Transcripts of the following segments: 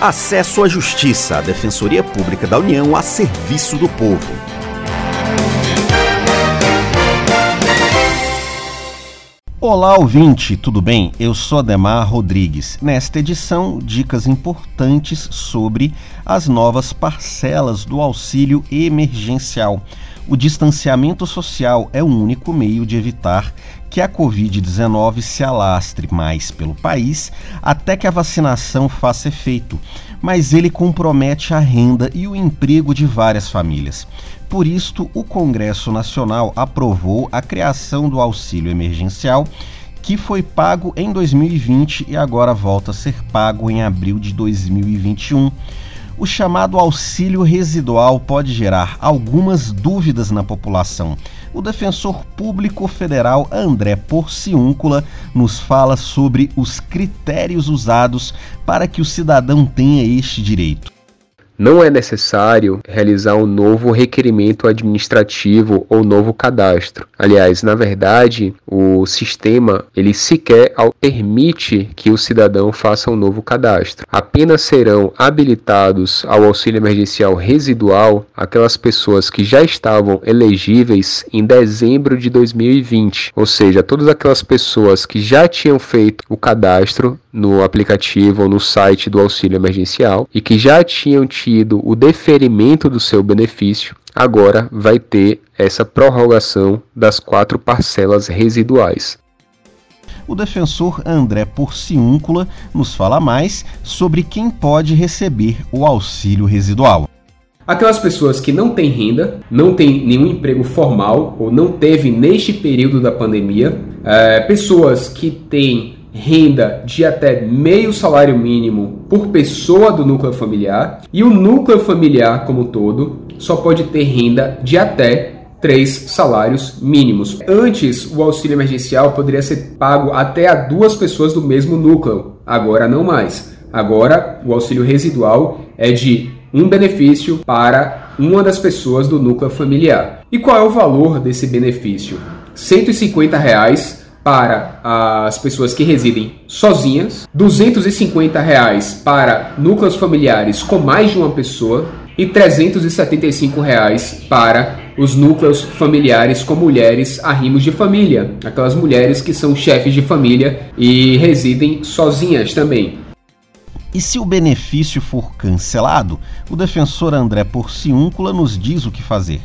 Acesso à Justiça, a Defensoria Pública da União a serviço do povo. Olá, ouvinte, tudo bem? Eu sou Ademar Rodrigues. Nesta edição, dicas importantes sobre as novas parcelas do auxílio emergencial. O distanciamento social é o único meio de evitar que a Covid-19 se alastre mais pelo país até que a vacinação faça efeito, mas ele compromete a renda e o emprego de várias famílias. Por isto, o Congresso Nacional aprovou a criação do auxílio emergencial que foi pago em 2020 e agora volta a ser pago em abril de 2021. O chamado auxílio residual pode gerar algumas dúvidas na população. O defensor público federal André Porciúncula nos fala sobre os critérios usados para que o cidadão tenha este direito não é necessário realizar um novo requerimento administrativo ou novo cadastro. Aliás, na verdade, o sistema ele sequer permite que o cidadão faça um novo cadastro. Apenas serão habilitados ao auxílio emergencial residual aquelas pessoas que já estavam elegíveis em dezembro de 2020, ou seja, todas aquelas pessoas que já tinham feito o cadastro no aplicativo ou no site do auxílio emergencial e que já tinham tido o deferimento do seu benefício, agora vai ter essa prorrogação das quatro parcelas residuais. O defensor André Porciúncula nos fala mais sobre quem pode receber o auxílio residual. Aquelas pessoas que não têm renda, não têm nenhum emprego formal ou não teve neste período da pandemia, é, pessoas que têm renda de até meio salário mínimo por pessoa do núcleo familiar e o núcleo familiar como todo só pode ter renda de até três salários mínimos. Antes, o auxílio emergencial poderia ser pago até a duas pessoas do mesmo núcleo, agora não mais. Agora, o auxílio residual é de um benefício para uma das pessoas do núcleo familiar. E qual é o valor desse benefício? 150 reais para as pessoas que residem sozinhas, 250 reais para núcleos familiares com mais de uma pessoa e 375 reais para os núcleos familiares com mulheres arrimos de família, aquelas mulheres que são chefes de família e residem sozinhas também. E se o benefício for cancelado, o defensor André Porciúncula nos diz o que fazer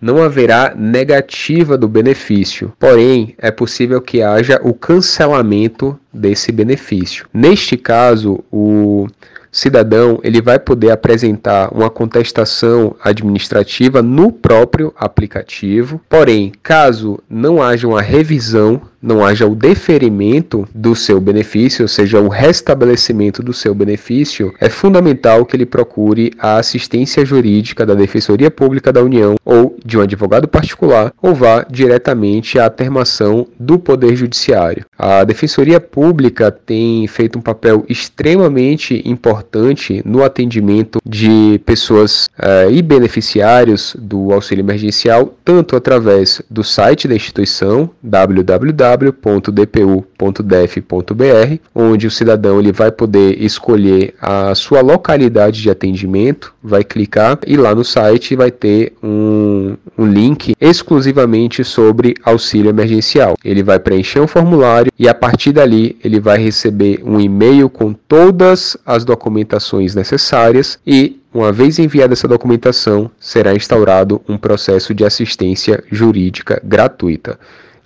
não haverá negativa do benefício, porém é possível que haja o cancelamento desse benefício. Neste caso, o cidadão ele vai poder apresentar uma contestação administrativa no próprio aplicativo. Porém, caso não haja uma revisão não haja o deferimento do seu benefício, ou seja, o restabelecimento do seu benefício, é fundamental que ele procure a assistência jurídica da Defensoria Pública da União ou de um advogado particular ou vá diretamente à termação do Poder Judiciário. A Defensoria Pública tem feito um papel extremamente importante no atendimento de pessoas uh, e beneficiários do auxílio emergencial, tanto através do site da instituição www www.dpu.def.br, onde o cidadão ele vai poder escolher a sua localidade de atendimento, vai clicar e lá no site vai ter um, um link exclusivamente sobre auxílio emergencial. Ele vai preencher um formulário e a partir dali ele vai receber um e-mail com todas as documentações necessárias e uma vez enviada essa documentação, será instaurado um processo de assistência jurídica gratuita.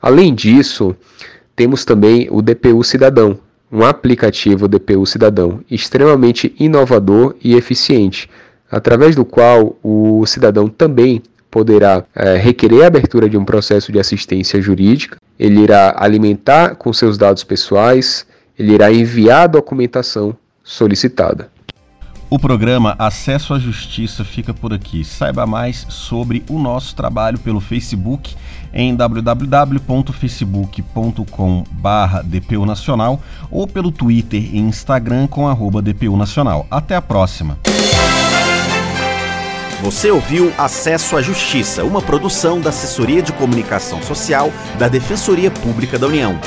Além disso, temos também o DPU Cidadão, um aplicativo DPU Cidadão extremamente inovador e eficiente, através do qual o cidadão também poderá é, requerer a abertura de um processo de assistência jurídica, ele irá alimentar com seus dados pessoais, ele irá enviar a documentação solicitada. O programa Acesso à Justiça fica por aqui. Saiba mais sobre o nosso trabalho pelo Facebook em www.facebook.com/dpu nacional ou pelo Twitter e Instagram com DPU Nacional. Até a próxima. Você ouviu Acesso à Justiça, uma produção da Assessoria de Comunicação Social da Defensoria Pública da União.